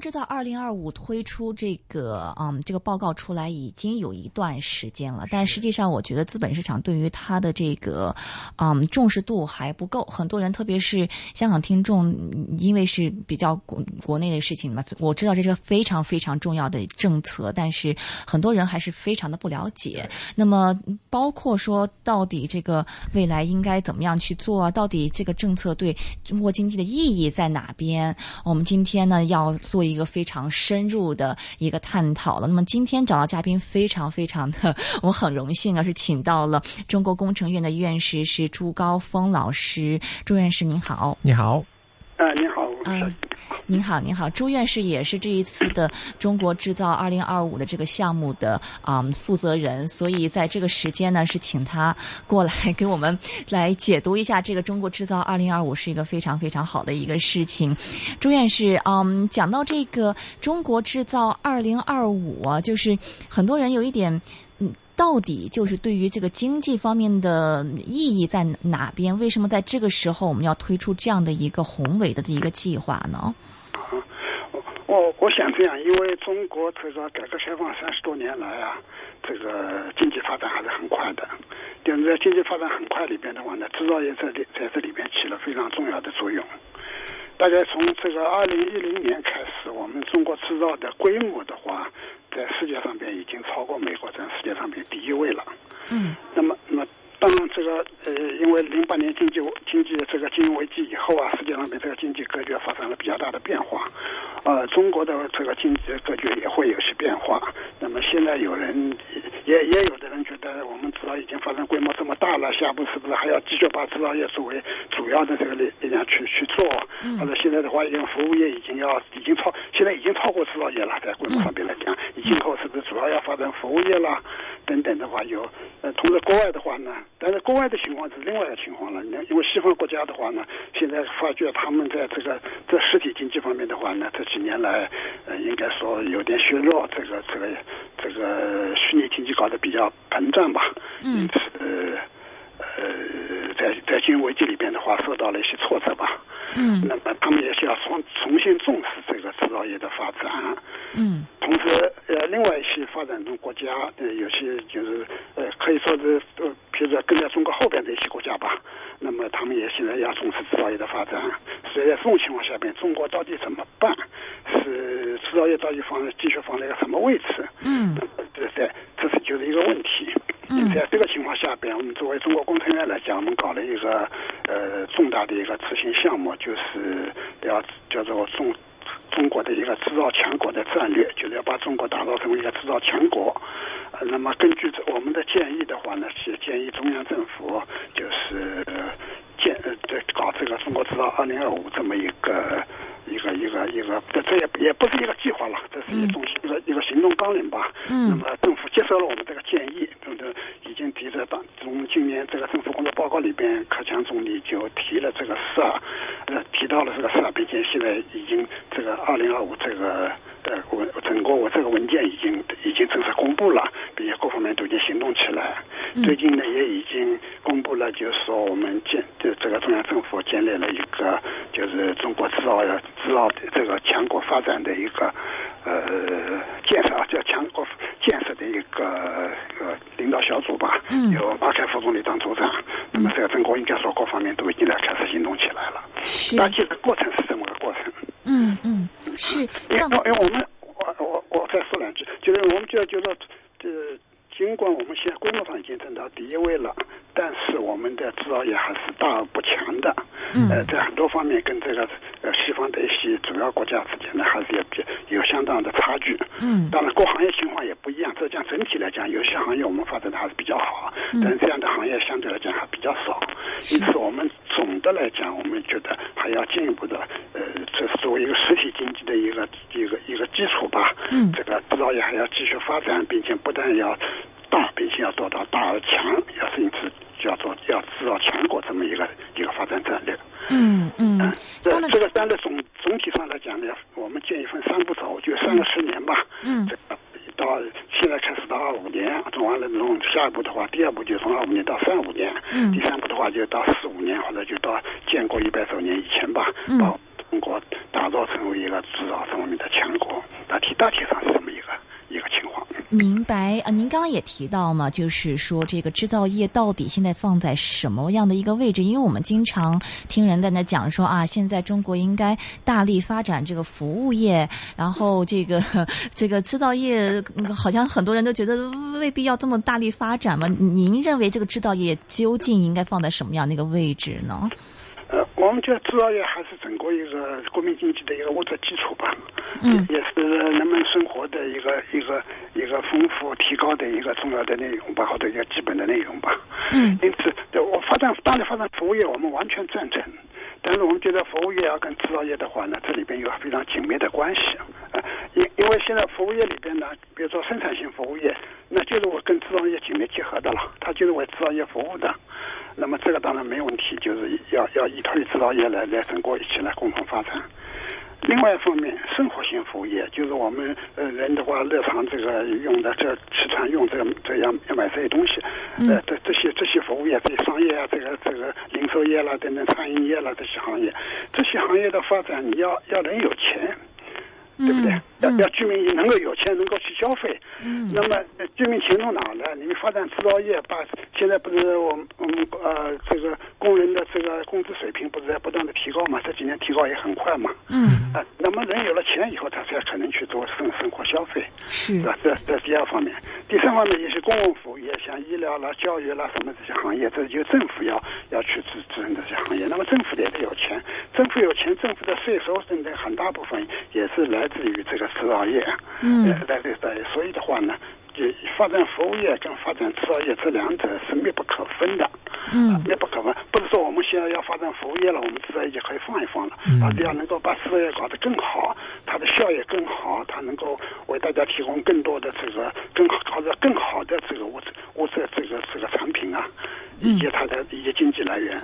中国制造二零二五推出这个嗯这个报告出来已经有一段时间了，但实际上我觉得资本市场对于它的这个嗯重视度还不够。很多人，特别是香港听众，因为是比较国国内的事情嘛，我知道这是个非常非常重要的政策，但是很多人还是非常的不了解。那么包括说到底这个未来应该怎么样去做啊？到底这个政策对中国经济的意义在哪边？我们今天呢要。做一一个非常深入的一个探讨了。那么今天找到嘉宾非常非常的，我很荣幸啊，是请到了中国工程院的院士是朱高峰老师。朱院士您好，你好，啊，你好，嗯。您好，您好，朱院士也是这一次的中国制造二零二五的这个项目的啊负责人，所以在这个时间呢，是请他过来给我们来解读一下这个中国制造二零二五是一个非常非常好的一个事情。朱院士，嗯，讲到这个中国制造二零二五啊，就是很多人有一点嗯。到底就是对于这个经济方面的意义在哪边？为什么在这个时候我们要推出这样的一个宏伟的一个计划呢？我我想这样，因为中国这个改革开放三十多年来啊，这个经济发展还是很快的。但是在经济发展很快里边的话呢，制造业在里在这里边起了非常重要的作用。大概从这个二零一零年开始，我们中国制造的规模的话，在世界上边已经超过美国，在世界上边第一位了。嗯。那么，那么当然这个呃，因为零八年经济经济这个金融危机以后啊，世界上面这个经济格局发生了比较大的变化。呃，中国的这个经济格局也会有些变化。那么现在有人也也有的人觉得，我们制造已经发展规模这么大了，下步是不是还要继续把制造业作为主要的这个力力量去去做？或者现在的话，因为服务业已经要已经超，现在已经超过制造业了，在规模上面来讲，今后是不是主要要发展服务业啦？等等的话，有呃，同时国外的话呢，但是国外的情况是另外一个情况了。因为西方国家的话呢，现在发觉他们在这个在实体经济方面的话呢，这几年来呃，应该说有点削弱，这个这个这个虚拟经济搞得比较膨胀吧。嗯。因此呃，在在金融危机里边的话，受到了一些挫折吧。嗯。那么他们也需要重重新重视这个制造业的发展。嗯。同时，呃，另外一些发展中国家，呃，有些就是呃，可以说是呃，比如说跟在中国后边的一些国家吧，那么他们也现在要重视制造业的发展。所以在这种情况下边，中国到底怎么办？是制造业到底放继续放在一个什么位置？嗯，这在这是就是一个问题。嗯，在这个情况下边，我们作为中国工程院来讲，我们搞了一个呃重大的一个执行项目，就是要叫做中。中国的一个制造强国的战略，就是要把中国打造成为一个制造强国。呃，那么根据我们的建议的话呢，是建议中央政府就是建呃对搞这个中国制造二零二五这么一个一个一个一个，这这也也不是一个计划了，这是一种一个一个行动纲领吧。嗯。那么政府接受了我们这个建议，对不对？已经提着当从今年这个政府工作报告里边，克强总理就提了这个事儿，呃，提到了这个事儿，并且现在已经这个二零二五这个的文整个我这个文件已经已经正式公布了，并且各方面都已经行动起来。最近呢，也已经公布了，就是说我们建这这个中央政府建立了一个就是中国制造业制造这个强国发展的一个呃建设啊，叫强国建设的一个呃领导小组吧。嗯。由马凯副总理当组长。那么这个中国应该说各方面都已经在开始行动起来了。是。大体的过程是这么个过程。嗯嗯，是。因为因为我们我我我再说两句，就是我们就觉得这。尽管我们现在规模上已经挣到第一位了，但是我们的制造业还是大而不强的。嗯。呃，在很多方面跟这个呃西方的一些主要国家之间呢，还是有比有相当的差距。嗯。当然，各行业情况也不一样。浙江整体来讲，有些行业我们发展的还是比较好，但是这样的行业相对来讲还比较少。因此，我们总的来讲，我们觉得还要进一步的，呃，这是作为一个实体经济的一个一个一个基础吧。嗯。这个制造业还要继续发展，并且不但要。大，并且要做到大而强，要是因此就要做要制造强国这么一个一个发展战略。嗯嗯，这这个战略总总体上来讲呢，我们建议分三步走，就三个十年吧。嗯，这个到现在开始到二五年做完了，之后下一步的话，第二步就从二五年到三五年，嗯第三步的话就到四五年或者就到建国一百周年以前吧，嗯把中国打造成为一个制造方面的强国，大体大体上是这么一个一个情况。明白啊，您刚刚也提到嘛，就是说这个制造业到底现在放在什么样的一个位置？因为我们经常听人在那讲说啊，现在中国应该大力发展这个服务业，然后这个 这个制造业，好像很多人都觉得未必要这么大力发展嘛。您认为这个制造业究竟应该放在什么样的一个位置呢？呃，我们觉得制造业还是整个一个国民经济的一个物质基础吧，嗯也是人们生活的一个一个一个丰富提高的一个重要的内容吧，或者一个基本的内容吧。嗯因此，我发展大力发展服务业，我们完全赞成。但是我们觉得服务业要跟制造业的话呢，这里边有非常紧密的关系。呃，因因为现在服务业里边呢，比如说生产性服务业，那就是我跟制造业紧密结合的了，它就是为制造业服务的。那么这个当然没问题，就是要要依托于制造业来来整个一起来共同发展。另外一方面，生活性服务业就是我们呃人的话，日常这个用的这吃穿用这个这样要买这些东西，呃这这些这些服务业，这些商业啊，这个这个零售业啦等等餐饮业啦这些行业，这些行业的发展，你要要人有钱。对不对？要要居民能够有钱，能够去消费。嗯那么呃居民钱从哪来？你们发展制造业，把现在不是我们我们呃这个工人的这个工资水平不是在不断的提高嘛？这几年提高也很快嘛。嗯，啊，那么人有了钱以后，他才可能去做生生活消费，是是吧？这这是第二方面。第三方面也是公共服务业，像医疗啦、教育啦什么这些行业，这就政府要要去支支撑这些行业。那么政府也得有钱，政府有钱，政府的税收等等很大部分也是来自于这个制造业。嗯呃来自在，所以的话呢，就发展服务业跟发展制造业这两者是密不可分的。嗯啊密不可分。不是说我们现在要发展服务业了，我们制造业就可以放一放了，嗯而是要能够把制造业搞得更好，它的效益更好，它能够为大家提供更多的这个更好搞得更好的这个物质物质这个这个产品啊，以及它的一些经济来源。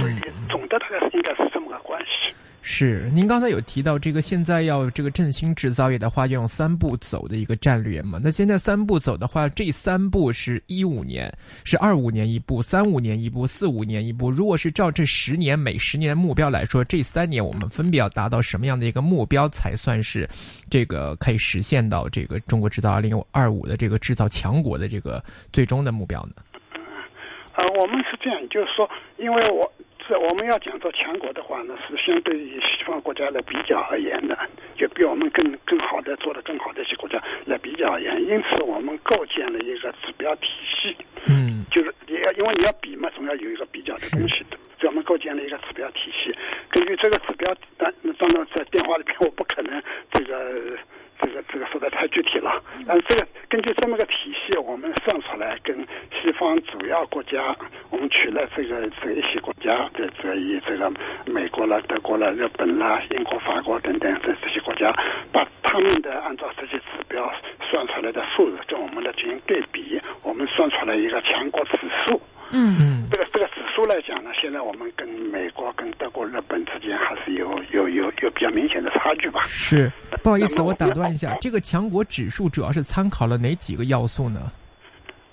所以总的大概是应该是这么个关系。是，您刚才有提到这个现在要这个振兴制造业的话，要用三步走的一个战略嘛？那现在三步走的话，这三步是一五年，是二五年一步，三五年一步，四五年一步。如果是照这十年每十年目标来说，这三年我们分别要达到什么样的一个目标，才算是这个可以实现到这个中国制造二零二五的这个制造强国的这个最终的目标呢？呃，我们是这样，就是说，因为我是我们要讲做强国的话呢，是相对于西方国家来比较而言的，就比我们更更好的做的更好的一些国家来比较而言，因此我们构建了一个指标体系，嗯就是你要因为你要比嘛，总要有一个比较的东西的，所以我们构建了一个指标体系。根据这个指标，当当然在电话里边我不可能这个。这个这个说的太具体了，但是这个根据这么个体系，我们算出来跟西方主要国家，我们取了这个这一些国家的这以这个美国了、德国了、日本啦、英国、法国等等这这些国家，把他们的按照这些指标算出来的数字跟我们的进行对比，我们算出来一个强国指数。嗯嗯这个这个指数来讲呢，现在我们跟美国、跟德国、日本之间还是有有有有比较明显的差距吧。是，不好意思，我打断一下，这个强国指数主要是参考了哪几个要素呢？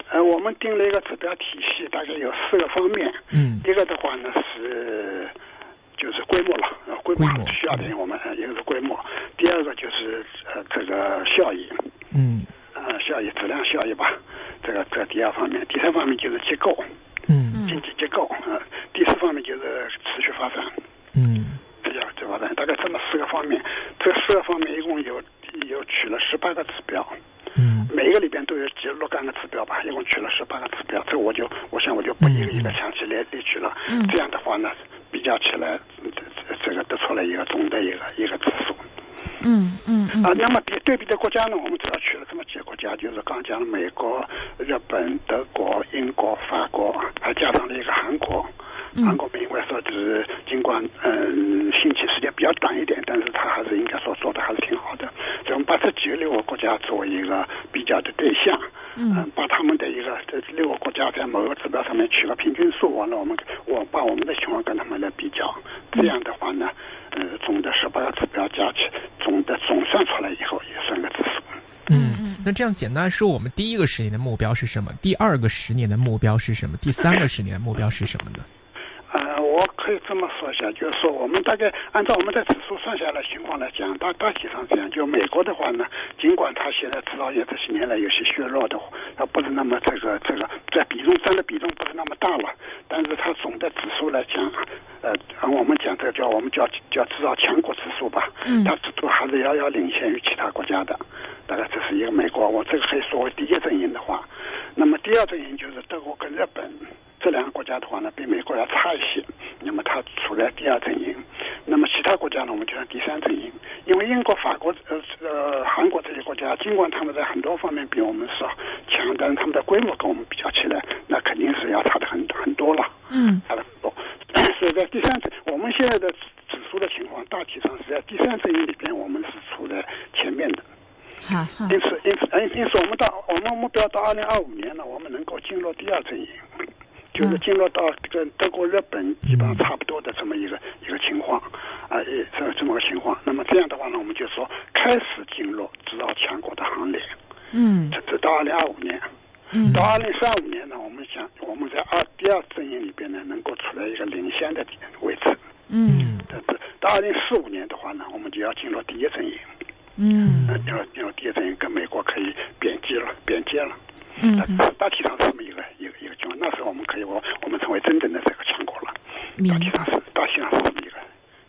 呃，我们定了一个指标体系，大概有四个方面。嗯。一个的话呢是就是规模了，呃，规模规模需要的我们呃一个是规模，第二个就是呃这个效益，嗯。呃效益质量效益吧，这个这个第二方面，第三方面就是结构，嗯。经济结构，呃，第四方面就是持续发展。嗯概这么四个方面，这四个方面一共有有取了十八个指标，嗯每一个里边都有几若干个指标吧，一共取了十八个指标，这我就我想我就不一个一个详细列列举了。嗯这样的话呢，比较起来，这这这个得出来一个总的一个一个指数。嗯嗯嗯啊，那么比对比的国家呢，我们主要取了这么几个国家，就是刚讲的美国、日本、德国、英国、法国，还加上了一个韩国。韩国因为说就是尽管嗯兴起时间比较短一点，但是它还是应该说做的还是挺好的。所以我们把这几个六个国家作为一个比较的对象，嗯，把他们的一个这六个国家在某个指标上面取个平均数，完了我们我把我们的情况跟他们来比较，这样的话呢，呃，总的十八个指标加起，总的总算出来以后也算个指数。嗯。那这样简单说，我们第一个十年的目标是什么？第二个十年的目标是什么？第三个十年的目标是什么呢？呃，我可以这么说一下，就是说，我们大概按照我们的指数算下来情况来讲，大大体上这样。就美国的话呢，尽管它现在制造业这些年来有些削弱的，它不是那么这个这个在比重占的比重不是那么大了，但是它总的指数来讲，呃，按我们讲这个叫我们叫叫制造强国指数吧，嗯它指数还是遥遥领先于其他国家的。大概这是一个美国，我这个可以说为第一阵营的话，那么第二阵营就是德国跟日本。这两个国家的话呢，比美国要差一些，那么它处在第二阵营。那么其他国家呢，我们就在第三阵营。因为英国、法国、呃呃韩国这些国家，尽管他们在很多方面比我们少强，但是他们的规模跟我们比较起来，那肯定是要差的很很多了，嗯差的很多。所以在第三阵，我们现在的指数的情况，大体上是在第三阵营里边，我们是处在前面的。因此，因此，哎，因此，我们到我们目标到二零二五年呢，我们能够进入第二阵营，就是进入到这个德国、日本基本上差不多的这么一个一个情况，啊，也这这么个情况。那么这样的话呢，我们就说开始进入制造强国的行列，嗯这这到二零二五年。嗯到二零三五年呢，我们想我们在二第二阵营里边呢，能够处在一个领先的位置。嗯这这到二零四五年的话呢，我们就要进入第一阵营。嗯呃，进入进入第一阵营，跟美国可以边界了，边界了。嗯大大体上是这么一个一个一个情况。那时候我们可以我我们成为真正的这个强国了。明大体上是大体上是这么一个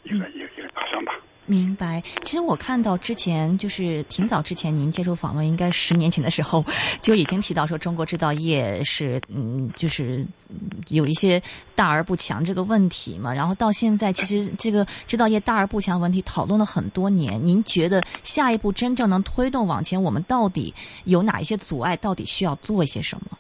一个一个一个打算吧。明白。其实我看到之前就是挺早之前您接受访问，应该十年前的时候就已经提到说中国制造业是嗯，就是嗯有一些大而不强这个问题嘛。然后到现在，其实这个制造业大而不强问题讨论了很多年。您觉得下一步真正能推动往前，我们到底有哪一些阻碍？到底需要做一些什么？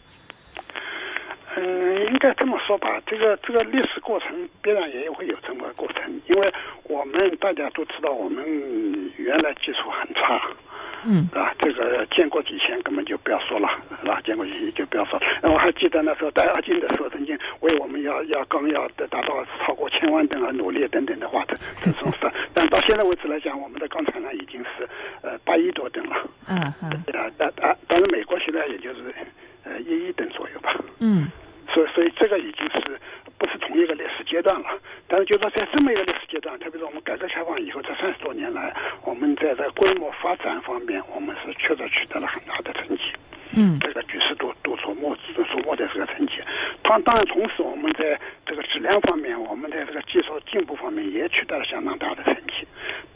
嗯，应该这么说吧，这个这个历史过程必然也会有这么个过程，因为我们大家都知道，我们原来技术很差。嗯啊，这个建国以前根本就不要说了，是吧？建国以前就不要说了。那我还记得那时候戴阿金的时候，曾经为我们要要钢要达到超过千万吨而努力等等的话的 这种事。但到现在为止来讲，我们的钢产量已经是呃八亿多吨了。嗯嗯啊，但啊，但是美国现在也就是呃一亿吨左右吧。嗯所以，所以这个已经是不是同一个历史阶段了。但是，就说在这么一个历史阶段，特别是我们改革开放以后这三十多年来，我们在这规模发展方面，我们是确实取得了很大的成绩。嗯这个举世都都瞩目瞩目的这个成绩。当当然，同时我们在这个质量方面，我们在这个技术进步方面也取得了相当大的成绩。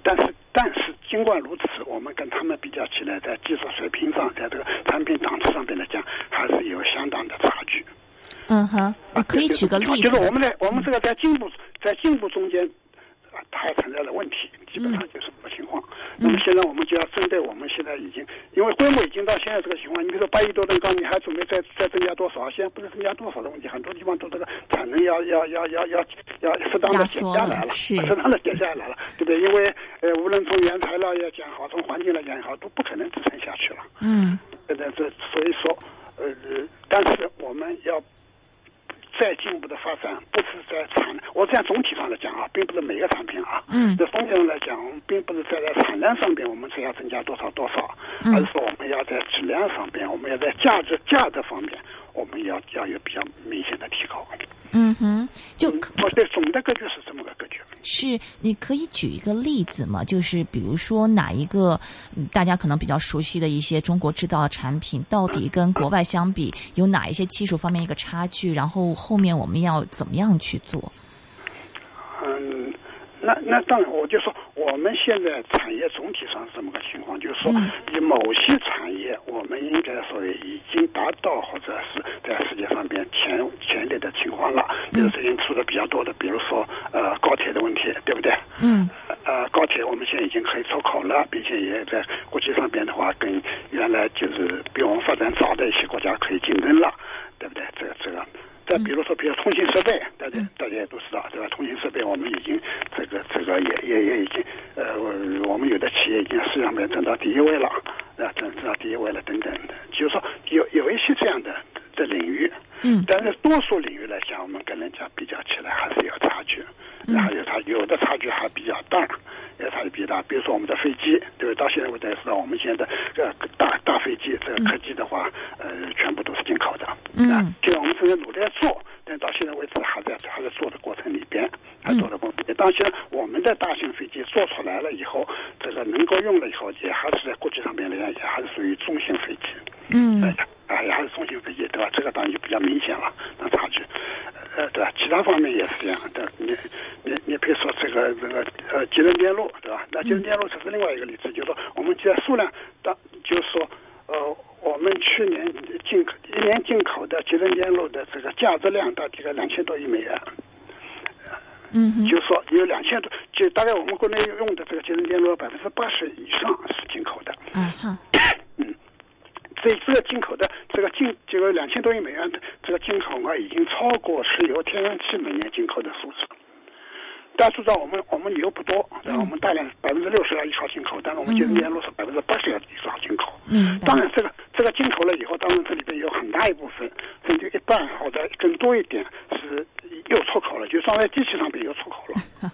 但是，但是尽管如此，我们跟他们比较起来，在技术水平上，在这个产品档次上面来讲，还是有相当的差距。嗯哼，啊可以举个例子就是我们在我们这个在进步在进步中间，啊，它还存在了问题，基本上就是这个情况。那么现在我们就要针对我们现在已经，因为规模已经到现在这个情况，你比如说八亿多吨钢，你还准备再再增加多少？现在不是增加多少的问题，很多地方都这个产能要要要要要要适当的减下来了，是适当的减下来了，对不对？因为呃，无论从原材料也讲好，从环境来讲也好，都不可能支撑下去了。嗯对对这，所以说，呃，但是我们要再进一步的发展，不是在产，我这样总体上来讲啊，并不是每个产品啊，嗯在总体上来讲，并不是在在产量上边我们是要增加多少多少，嗯而是说我们要在质量上边，我们要在价值价值方面，我们要要有比较明显的提高。嗯哼，就对总的格局是这么个格局。是，你可以举一个例子吗？就是比如说哪一个嗯大家可能比较熟悉的一些中国制造的产品，到底跟国外相比有哪一些技术方面一个差距？然后后面我们要怎么样去做？嗯，那那当然，我就说我们现在产业总体上是这么个情况，就是说嗯以某些产业，我们应该说已经达到或者是在世界上边前前列的情况了。比如最近出的比较多的，比如说呃高铁的问题，对不对？嗯呃，高铁我们现在已经可以出口了，并且也在国际上边的话，跟原来就是比我们发展早的一些国家可以竞争了，对不对？这个这个。再比如说，比如通信设备，大家大家也都知道，对吧？通信设备我们已经这个这个也也也已经呃，我们有的企业已经市场上面挣到第一位了，啊，挣挣到第一位了等等的。就是说有有一些这样的的领域，嗯但是多数领域来讲，我们跟人家比较起来还是有差距，然后有差有的差距还比较大，有差距比较大。比如说我们的飞机，对吧？到现在为止知道，我们现在的呃大大飞飞机这个客机的话，呃，全部都是进口的。嗯正在努力在做，但到现在为止还在还在做的过程里边，还做的过程里边。当然，我们的大型飞机做出来了以后，这个能够用了以后，也还是在国际上面来讲，也还是属于中型飞机。嗯啊，也还是中型飞机，对吧？这个当然就比较明显了，那差距。呃，对吧？其他方面也是这样的。你你你比如说这个这个呃集成电路，对吧？那集成电路这是另外一个例子，就是说我们既然数量当，就是说呃我们去年进口一年进口的节能电路的这个价值量到这个两千多亿美元。嗯哼就是说有两千多，就大概我们国内用的这个节能电路百分之八十以上是进口的。啊哈所以这个进口的这个进这个两千多亿美元的这个进口额已经超过石油、天然气每年进口的数字。大家知道我们我们油不多，对吧？我们大量百分之六十要依靠进口，但是我们节能电路是百分之八十要依靠进口。嗯当然，这个这个进口了以后，当然这里边有很大一部分，半或者更多一点是又出口了，就装在机器上面又出口了。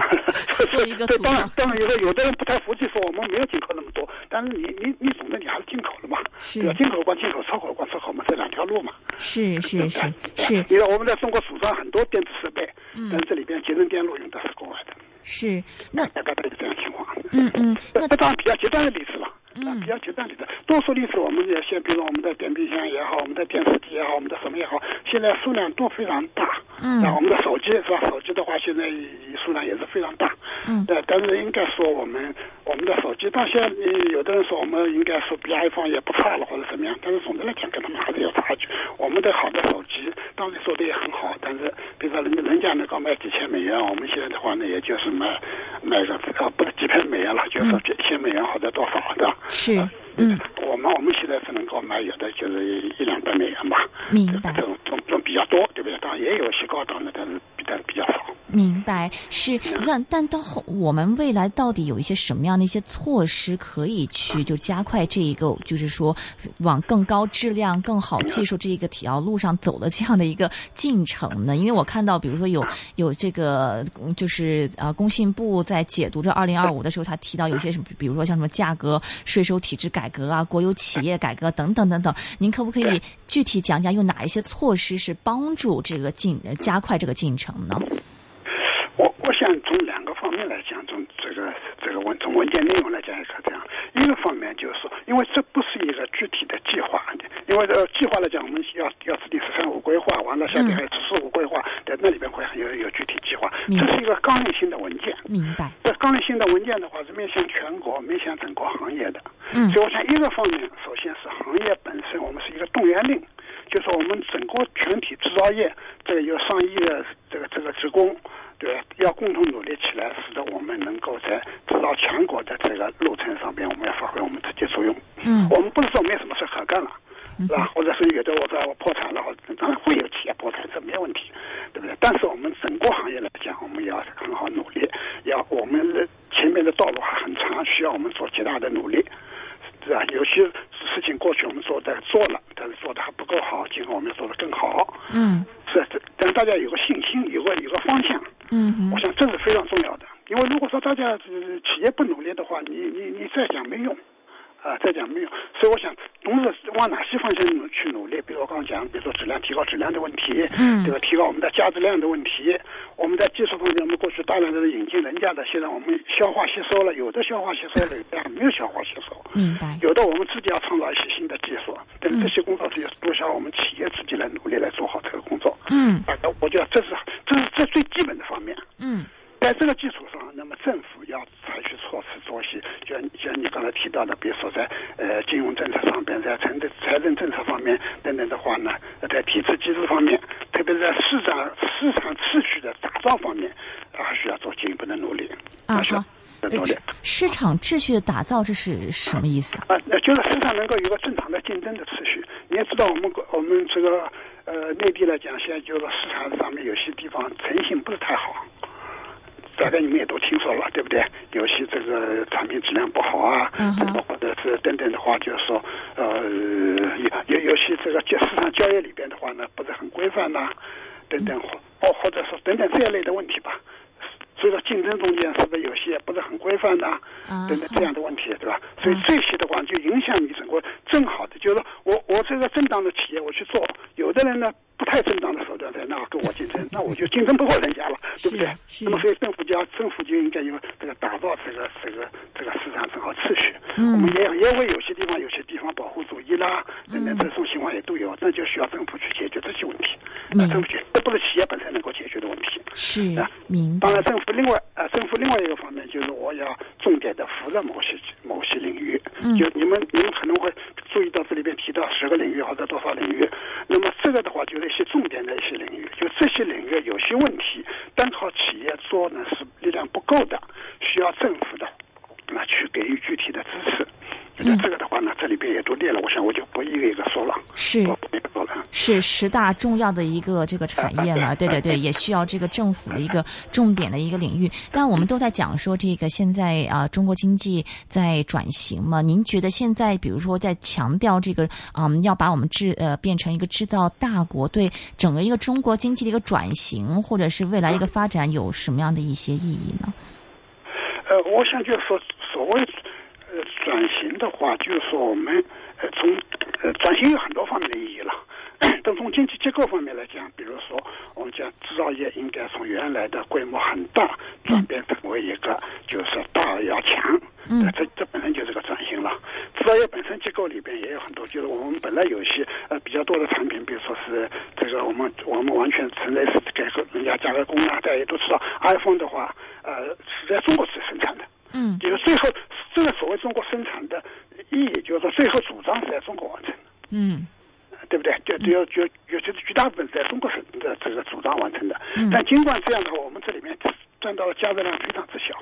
做一个对，组装当然当然有的有的人不太服气，说我们没有进口那么多，但是你你你总的你还是进口了嘛，是对吧？进口管进口，出口管出口嘛，这两条路嘛。是是是是因为我们在中国组装很多电子设备，但这里边集成电路用的是国外的，是，那大概都是这样情况。嗯嗯，那这当然比较极端的例子了。嗯啊，比较极端的多数例子我们也现，比如说我们的电冰箱也好，我们的电视机也好，我们的什么也好，现在数量都非常大。嗯那，我们的手机是吧？手机的话，现在数量也是非常大。嗯对，但是应该说我们我们的手机到现在，呃有的人说我们应该说比 iPhone 也不差了或者怎么样，但是总的来讲跟他们还是有差距。我们的好的手机当然做的也很好，但是比如说人家人家能够卖几千美元，我们现在的话呢，也就是卖卖个呃不是几片美元了，就是说几千美元或者多少的。是嗯，我们我们现在是能够买有的就是一两百美元吧，明白这种这种这种比较多，对不对？当然也有一些高档的，但是比但比较少。明白，是但但到后我们未来到底有一些什么样的一些措施可以去就加快这一个，就是说往更高质量、更好技术这一个条路上走的这样的一个进程呢？因为我看到，比如说有有这个就是呃工信部在解读这二零二五的时候，他提到有些什么，比如说像什么价格、税收体制改革啊、国有企业改革等等等等，您可不可以具体讲讲有哪一些措施是帮助这个进加快这个进程呢？我我想从两个方面来讲，从这个这个文从文件内容来讲也可以这样。一个方面就是说，因为这不是一个具体的计划，因为呃计划来讲，我们要要制定“十三五”规划，完了下面还有“十四五”规划，在那里边会有有具体计划。这是一个纲领性的文件。明白，这纲领性的文件的话是面向全国、面向整个行业的。嗯所以我想一个方面，首先是行业本身，我们是一个动员令，就是说我们整个全体制造业，这个有上亿的这个这个职工，要共同努力起来，使得我们能够在制造强国的这个路程上边，我们要发挥我们直接作用。嗯我们不是说没什么事可干了。是吧？或者是有的我说我破产了，当然会有企业破产，这没问题，对不对？但是我们整个行业来讲，我们要很好努力，要我们的前面的道路还很长，需要我们做极大的努力，是吧？有些事情过去我们做的做了，但是做的还不够好，今后我们要做得更好，嗯是这让大家有个信心，有个有个方向。嗯哼我想这是非常重要的，因为如果说大家呃企业不努力的话，你你你再讲没用，啊、再讲没用。所以我想，同时往哪些方向去努力？比如我刚刚讲，比如说质量提高质量的问题，嗯对吧？提高我们的价值量的问题。我们在技术方面，我们过去大量的引进人家的，现在我们消化吸收了，有的消化吸收了，有的还没有消化吸收。明白，有的我们自己要创造一些新的技术，但这些工作也是多需要我们企业自己来努力来做好这个工作。嗯大概我觉得这是这是这最基本的方面。嗯在这个基础上，那么政府要采取措施做一些，就像就像你刚才提到的，比如说在呃金融政策上边，在财政财政政策方面等等的话呢，在体制机制方面，特别是在市场市场秩序的打造方面，啊还需要做进一步的努力。啊好。的努力。市场秩序的打造，这是什么意思啊？啊，那就是市场能够有个正常的竞争的秩序。你也知道，我们国我们这个呃内地来讲，现在就是市场上面有些地方诚信不是太好，大概你们也都听说了，对不对？有些这个产品质量不好啊，嗯哼或者是等等的话，就是说呃有有有些这个交市场交易里边的话呢，不是很规范呐、等等或或或者说等等这一类的问题吧。所以说竞争中间是不是有些不是很规范的啊等等这样的问题，对吧？所以这些的话就影响你整个正好的，就是说我我这个正当的企业我去做，有的人呢不太正当的手段在那跟我竞争，那我就竞争不过人家了，对不对？那么所以政府就要政府就应该有这个打造这个这个这个市场正好秩序。嗯我们也也会有些地方有些地方保护主义啦等等这种情况也都有，那就需要政府去解决这些问题。明呃政府这不是企业本身能够解决的问题。是啊明白当然，政府另外呃，政府另外一个方面就是我要重点的扶着某些某些领域，嗯就你们你们可能会注意到这里边提到十个领域或者多少领域，那么这个的话就是一些重点的一些领域，就这些领域有些问题，单靠企业做呢是力量不够的，需要政府的那去给予具体的支持。那这个的话呢，这里边也都列了，我想我就不一个一个说了，是。是十大重要的一个这个产业嘛，对对对，也需要这个政府的一个重点的一个领域。但我们都在讲说这个现在啊、中国经济在转型嘛，您觉得现在比如说在强调这个啊，要把我们制呃变成一个制造大国，对整个一个中国经济的一个转型或者是未来一个发展有什么样的一些意义呢？呃，我想就是说，所谓呃转型的话，就是说我们呃从呃转型有很多方面的意义了。但从经济结构方面来讲，比如说我们讲制造业应该从原来的规模很大转变成为一个就是大而要强，嗯。呃这这本身就是个转型了。制造业本身结构里边也有很多，就是我们本来有一些呃比较多的产品，比如说是这个我们我们完全存在是给人家加个工啊，大家也都知道，iPhone 的话，呃是在中国是生产的。嗯。就是最后这个所谓中国生产的意义，就是说最后主张是在中国完成的，嗯对不对？就只有就尤其是绝大部分是在中国省的这个主张完成的。嗯但尽管这样的话，我们这里面赚到的加热量非常之小。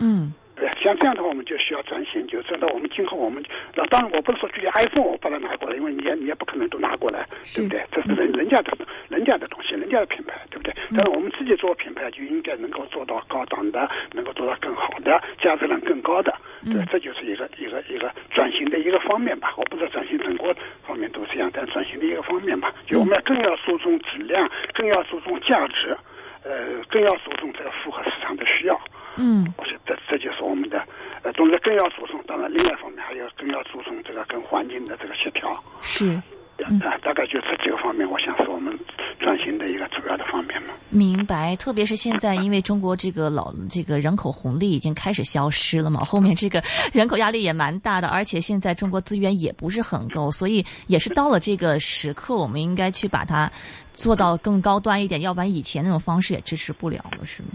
嗯对，像这样的话，我们就需要转型，就转到我们今后我们，那当然我不是说具体 iPhone 我把它拿过来，因为你也你也不可能都拿过来，对不对？这是人人家的人家的东西，人家的品牌，对不对？但是我们自己做品牌就应该能够做到高档的，能够做到更好的，价值量更高的，对，这就是一个一个一个转型的一个方面吧。我不知道转型整个方面都是这样，但转型的一个方面吧，就我们要更要注重质量，更要注重价值，呃，更要注重这个符合市场的需要。嗯我觉得这这就是我们的，呃，总之更要注重，当然另外一方面还有更要注重这个跟环境的这个协调，是。啊，大概就这几个方面，我想是我们转型的一个主要的方面嘛。明白，特别是现在，因为中国这个老这个人口红利已经开始消失了嘛，后面这个人口压力也蛮大的，而且现在中国资源也不是很够，所以也是到了这个时刻，我们应该去把它做到更高端一点，要不然以前那种方式也支持不了了，是吗？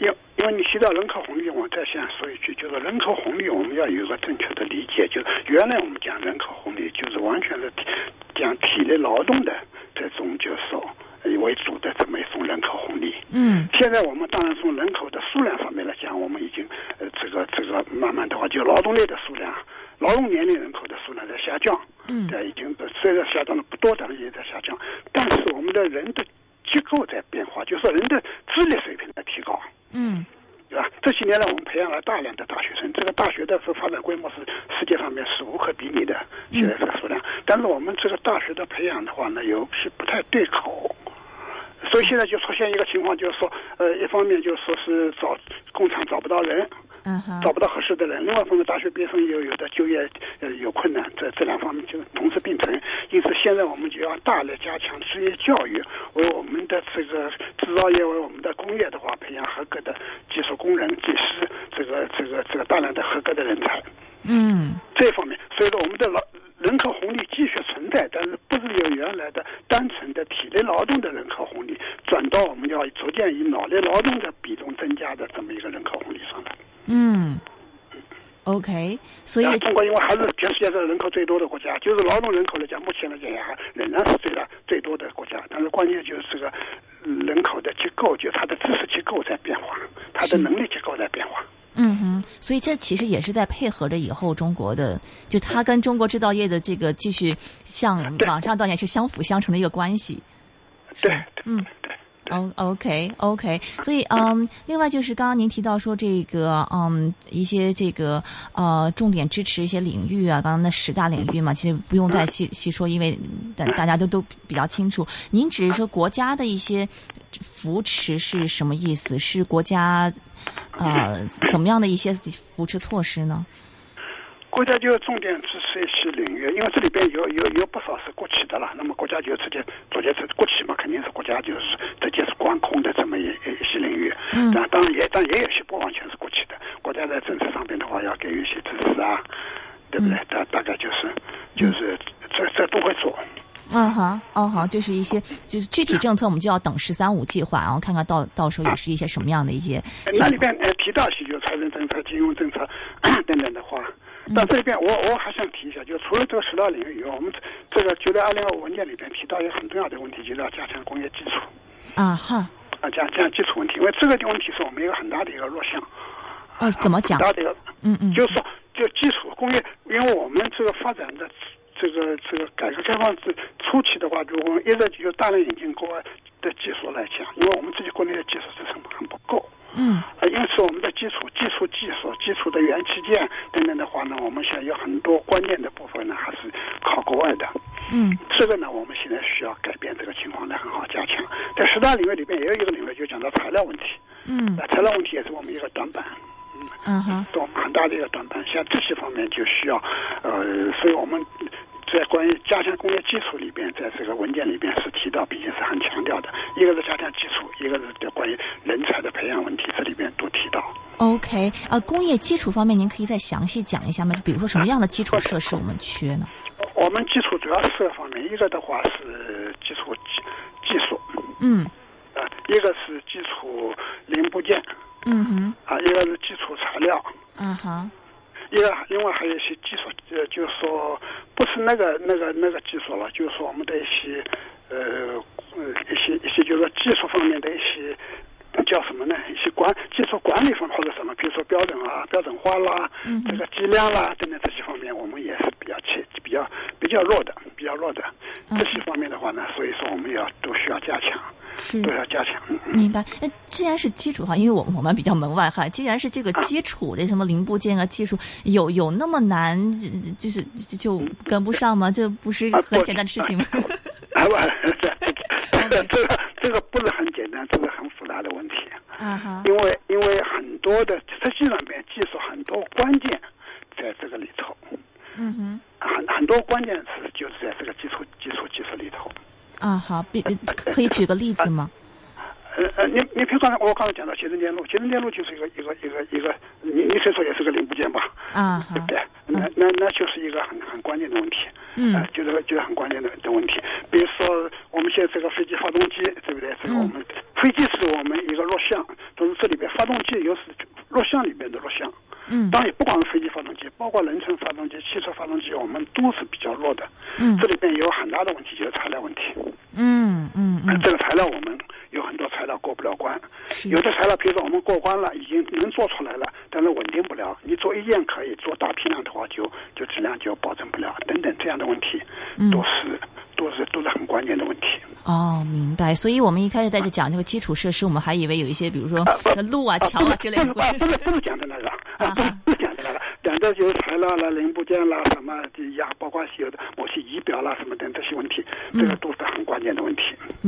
因因为你提到人口红利，我再想说一句，就是人口红利我们要有一个正确的理解，就是原来我们讲人口红利，就是完全是体讲体力劳动的这种就是说呃为主的这么一种人口红利。嗯现在我们当然从人口的数量方面来讲，我们已经呃这个这个慢慢的话，就劳动力的数量、劳动年龄人口的数量在下降，嗯对，已经虽然下降的不多，但是也在下降。但是我们的人的结构在变化，就是说人的智力水平在提高。嗯这些年来，我们培养了大量的大学生，这个大学的发展规模是世界上面是无可比拟的，现在这个数量。但是我们这个大学的培养的话呢，有些不太对口，所以现在就出现一个情况，就是说，呃，一方面就是说是找工厂找不到人，找不到合适的人；另外一方面，大学毕业生有有的就业呃有困难，这这两方面就同时并存。因此，现在我们就要大力加强职业教育，为我们的这个制造业、为我们的工业的话，培养合格的技术工人、技师，这个这个这个大量的合格的人才。嗯这方面，所以说我们的老人口红利继续存在，但是不是由原来的单纯的体力劳动的人口红利，转到我们要逐渐以脑力劳动的比重增加的这么一个人口红利上来。嗯，OK，所以啊，中国因为还是全世界这人口最多的国家，就是劳动人口来讲，目前来讲也还仍然是最大最多的国家。但是关键就是这个嗯人口的结构，就它的知识结构在变化，它的能力结构在变化。嗯哼，所以这其实也是在配合着以后中国的，就它跟中国制造业的这个继续向往上锻炼是相辅相成的一个关系。对，嗯对。哦，OK OK，所以嗯，另外就是刚刚您提到说这个嗯一些这个呃重点支持一些领域啊，刚刚那十大领域嘛，其实不用再细细说，因为大大家都都比较清楚。您只是说国家的一些扶持是什么意思？是国家呃怎么样的一些扶持措施呢？国家就重点支持一些领域，因为这里边有有有不少是国企的了，那么国家就直接直接是国企嘛，肯定是国家就是直接是管控的这么一一些领域。嗯，当当然也但也有些不完全是国企的，国家在政策上边的话要给予一些支持啊，对不对？大大概就是就是这这都会做。嗯哈，哦好，就是一些就是具体政策，我们就要等“十三五”计划，然后看看到到时候也是一些什么样的一些。那里边呃提到一些就是财政政策、金融政策 等等的话。但这里边，我我还想提一下，就除了这个十大领域以外，我们这个就在二零二五文件里边提到一个很重要的问题，就是要加强工业基础。啊哈。啊，加加基础问题，因为这个问题是我们一个很大的一个弱项。啊，怎么讲？大的一个，嗯嗯，就是说，就基础工业，因为我们这个发展的这个这个改革开放这初期的话，就我们一直就大量引进国外的技术来讲，因为我们自己国内的技术支撑很不够。嗯，啊，因此我们的基础、基础技术、基础的元器件等等的话呢，我们现在有很多关键的部分呢，还是靠国外的。嗯，这个呢，我们现在需要改变这个情况来很好加强。大领域里边，也有一个领域就讲到材料问题。嗯，材料问题也是我们一个短板。嗯，嗯哼，是我们很大的一个短板。像这些方面就需要，呃，所以我们。在关于加强工业基础里边，在这个文件里边是提到，并且是很强调的。一个是加强基础，一个是就关于人才的培养问题，这里边都提到。OK，呃，工业基础方面，您可以再详细讲一下吗？就比如说什么样的基础设施我们缺呢？我们基础主要四个方面，一个的话是基础技技术，嗯，啊，一个是基础零部件，嗯哼，啊，一个是基础材料，嗯哼。一个，另外还有一些技术，呃，就是说不是那个那个那个技术了，就是说我们的一些呃呃一些一些就是说技术方面的一些叫什么呢？一些管技术管理方或者什么，比如说标准啊、标准化啦，嗯，这个质量啦等等这些方面，我们也是比较欠比较比较弱的，比较弱的这些方面的话呢，所以说我们要都需要加强。是都要加强。明白。那既然是基础哈，因为我我们比较门外汉，既然是这个基础的什么零部件啊技术，有有那么难，就是就跟不上吗？这不是很简单的事情吗？啊不，这个这个不是很简单，这是很复杂的问题。啊哈。因为因为很多的实际上面技术很多关键在这个里头。嗯哼。很很多关键词就是在这个基础基础技术里头。啊，好，比可以举个例子吗？呃呃，你你比如刚才我刚才讲到集成电路，集成电路就是一个一个一个一个，你你虽说也是个零部件吧？啊，对不对？那那那就是一个很很关键的问题。嗯，就是就是很关键的的问题。比如说我们现在这个飞机发动机，对不对？这个我们飞机是我们一个弱项，都是这里边发动机又是弱项里边的弱项。嗯，当然也不光是飞机发动机，包括人乘发动机、汽车发动机，我们都是比较弱的。嗯，这里边有很大的问题，就是材料问题。嗯嗯嗯，这个材料我们有很多材料过不了关，是有的材料，比如说我们过关了，已经能做出来了，但是稳定不了。你做一件可以，做大批量的话，就就质量就保证不了，等等这样的问题，都是都是都是很关键的问题。哦，明白。所以我们一开始在这讲这个基础设施，我们还以为有一些，比如说路啊、桥啊之类的。不是不是不是讲的那个啊，不是讲的那个，讲的就是材料啦、零部件啦、什么呀，包括有的某些仪表啦什么等这些问题，这个都是。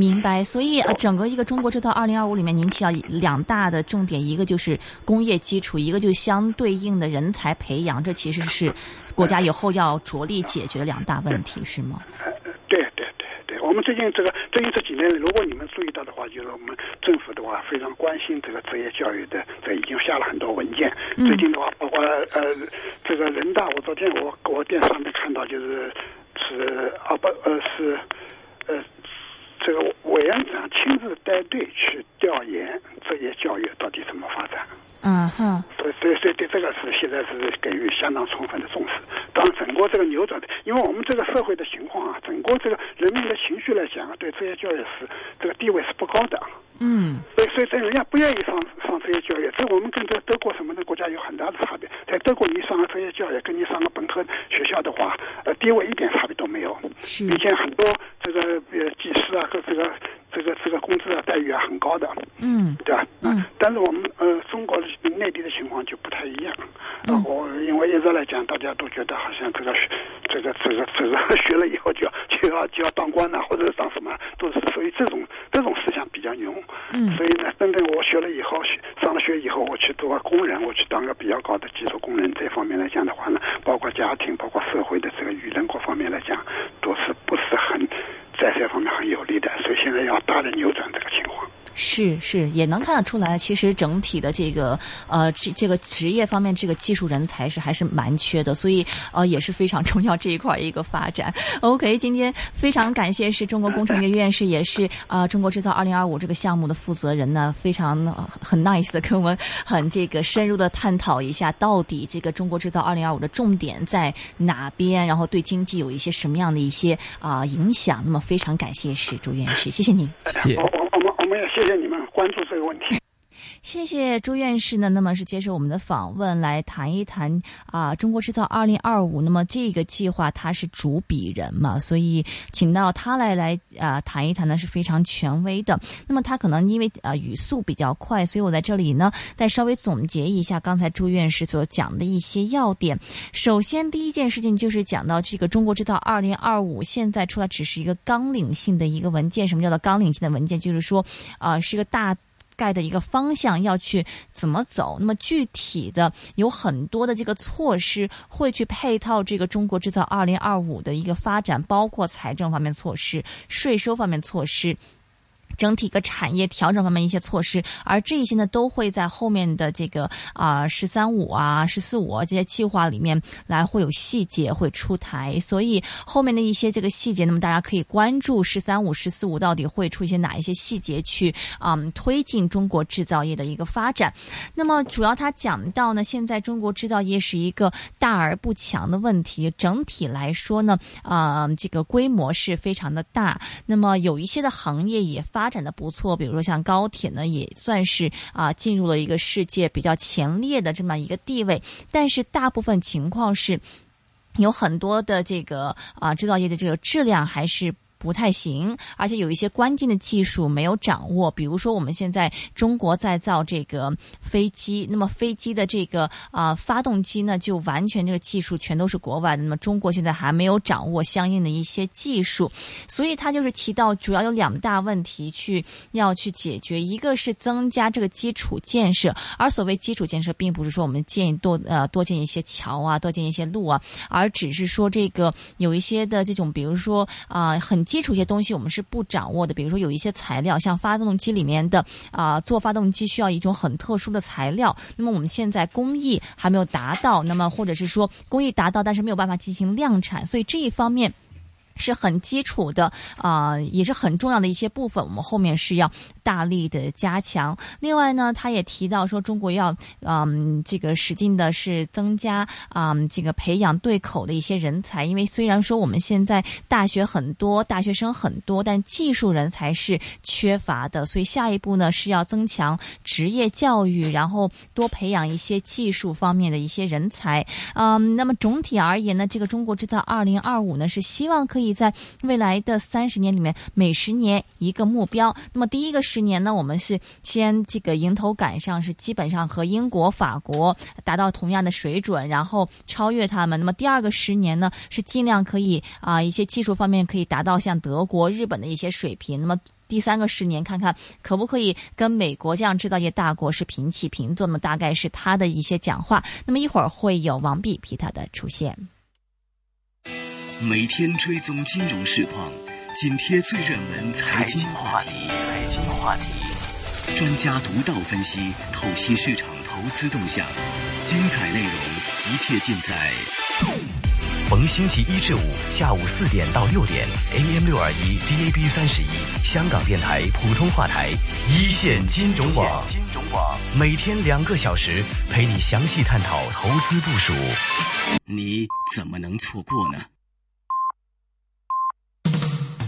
明白。所以呃，整个一个中国制造二零二五里面，您提到两大的重点，一个就是工业基础，一个就是相对应的人才培养，这其实是国家以后要着力解决的两大问题，是吗？对对对对，我们最近这个最近这几年，如果你们注意到的话，就是我们政府的话非常关心这个职业教育的，这已经下了很多文件。最近的话，包括呃这个人大，我昨天我我电视上面看到，就是是啊不呃是呃这个委员长亲自带队去调研职业教育到底怎么发展。嗯哼，所以所以所以对这个是现在是给予相当充分的重视。当然，整个这个扭转的，因为我们这个社会的情况啊，整个这个人民的情绪来讲，对职业教育是这个地位是不高的。嗯，所以所以在人家不愿意上上职业教育，这我们跟这德国什么的国家有很大的差别。在德国，你上了职业教育，跟你上了本科学校的话，呃，地位一点差别都没有。是，并且很多这个呃技师啊和这个这个这个工资啊待遇啊很高的，嗯对吧？嗯。但是我们呃中国内地的情况就不太一样。嗯。我因为一直来讲，大家都觉得好像这个学这个这个这个 学了以后就要就要就要当官呐，或者当什么，都是属于这种这种思想比较浓。嗯。所以呢，真正我学了以后，学上了学以后，我去做个工人，我去当个比较高的技术工人，这方面来讲的话呢，包括家庭，包括社会的这个舆论各方面来讲，都是不是很在这方面很有利的。所以现在要大的扭转这个情况。是是，也能看得出来，其实整体的这个呃这这个职业方面，这个技术人才是还是蛮缺的，所以呃也是非常重要这一块一个发展。OK，今天非常感谢是中国工程院院士，也是啊、呃、中国制造二零二五这个项目的负责人呢，非常、呃、很 nice 的跟我们很这个深入的探讨一下，到底这个中国制造二零二五的重点在哪边，然后对经济有一些什么样的一些啊、呃、影响。那么非常感谢是朱院士，谢谢您。谢我我也谢谢你们关注这个问题。谢谢朱院士呢，那么是接受我们的访问来谈一谈啊，中国制造二零二五。那么这个计划他是主笔人嘛，所以请到他来来啊谈一谈呢是非常权威的。那么他可能因为呃语速比较快，所以我在这里呢再稍微总结一下刚才朱院士所讲的一些要点。首先第一件事情就是讲到这个中国制造二零二五现在出来只是一个纲领性的一个文件，什么叫做纲领性的文件？就是说啊、是个大。概的一个方向要去怎么走，那么具体的有很多的这个措施会去配套这个中国制造二零二五的一个发展，包括财政方面措施、税收方面措施。整体一个产业调整方面一些措施，而这一些呢都会在后面的这个啊“十三五”啊、“十四五”这些计划里面来会有细节会出台，所以后面的一些这个细节，那么大家可以关注“十三五”、“十四五”到底会出一些哪一些细节去啊、嗯、推进中国制造业的一个发展。那么主要他讲到呢，现在中国制造业是一个大而不强的问题，整体来说呢，啊、这个规模是非常的大，那么有一些的行业也发。发展的不错，比如说像高铁呢，也算是啊进入了一个世界比较前列的这么一个地位。但是大部分情况是，有很多的这个啊制造业的这个质量还是。不太行，而且有一些关键的技术没有掌握，比如说我们现在中国在造这个飞机，那么飞机的这个啊、发动机呢，就完全这个技术全都是国外的，那么中国现在还没有掌握相应的一些技术，所以他就是提到主要有两大问题去要去解决，一个是增加这个基础建设，而所谓基础建设，并不是说我们建多呃多建一些桥啊，多建一些路啊，而只是说这个有一些的这种，比如说啊、很。基础一些东西我们是不掌握的，比如说有一些材料，像发动机里面的啊、做发动机需要一种很特殊的材料，那么我们现在工艺还没有达到，那么或者是说工艺达到，但是没有办法进行量产，所以这一方面。是很基础的啊、也是很重要的一些部分，我们后面是要大力的加强。另外呢，他也提到说，中国要嗯这个使劲的是增加啊、嗯、这个培养对口的一些人才，因为虽然说我们现在大学很多，大学生很多，但技术人才是缺乏的，所以下一步呢是要增强职业教育，然后多培养一些技术方面的一些人才。嗯，那么总体而言呢，这个中国制造二零二五呢是希望可以。在未来的三十年里面，每十年一个目标。那么第一个十年呢，我们是先这个迎头赶上，是基本上和英国、法国达到同样的水准，然后超越他们。那么第二个十年呢，是尽量可以啊、一些技术方面可以达到像德国、日本的一些水平。那么第三个十年，看看可不可以跟美国这样制造业大国是平起平坐。那么大概是他的一些讲话。那么一会儿会有王弼皮特的出现。每天追踪金融市况，紧贴最热门财经话题。财经话题，专家独到分析，透析市场投资动向，精彩内容，一切尽在。逢星期一至五下午四点到六点，AM 六二一，DAB 三十一，香港电台普通话台，一线金融网，金融网，每天两个小时，陪你详细探讨投资部署。你怎么能错过呢？